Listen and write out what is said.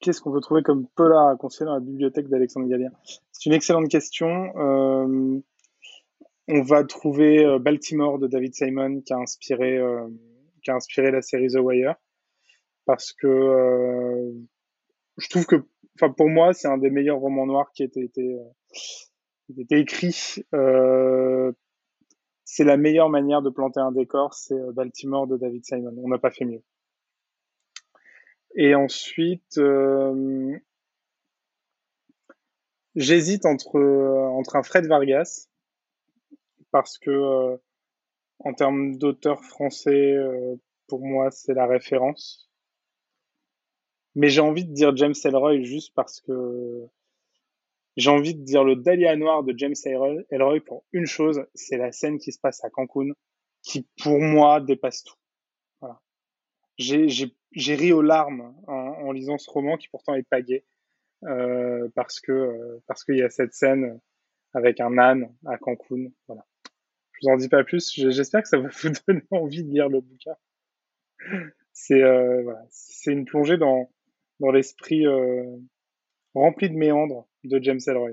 qu'est-ce qu'on peut trouver comme polar à conseiller dans la bibliothèque d'Alexandre Gallier C'est une excellente question. Euh, on va trouver euh, Baltimore de David Simon qui a inspiré, euh, qui a inspiré la série The Wire. Parce que je trouve que, enfin, pour moi, c'est un des meilleurs romans noirs qui a été, été, été écrit. c'est la meilleure manière de planter un décor, c'est Baltimore de David Simon. On n'a pas fait mieux. Et ensuite, j'hésite entre, entre un Fred Vargas parce que euh, en termes d'auteur français, euh, pour moi, c'est la référence. Mais j'ai envie de dire James Ellroy juste parce que j'ai envie de dire le Dahlia noir de James Ellroy pour une chose, c'est la scène qui se passe à Cancun, qui pour moi dépasse tout. J'ai ri aux larmes en, en, lisant ce roman qui pourtant est pas euh, parce que euh, parce qu'il y a cette scène avec un âne à Cancun. Voilà. Je vous en dis pas plus. J'espère que ça va vous donner envie de lire le bouquin. C'est euh, voilà, c'est une plongée dans dans l'esprit euh, rempli de méandres de James Ellroy.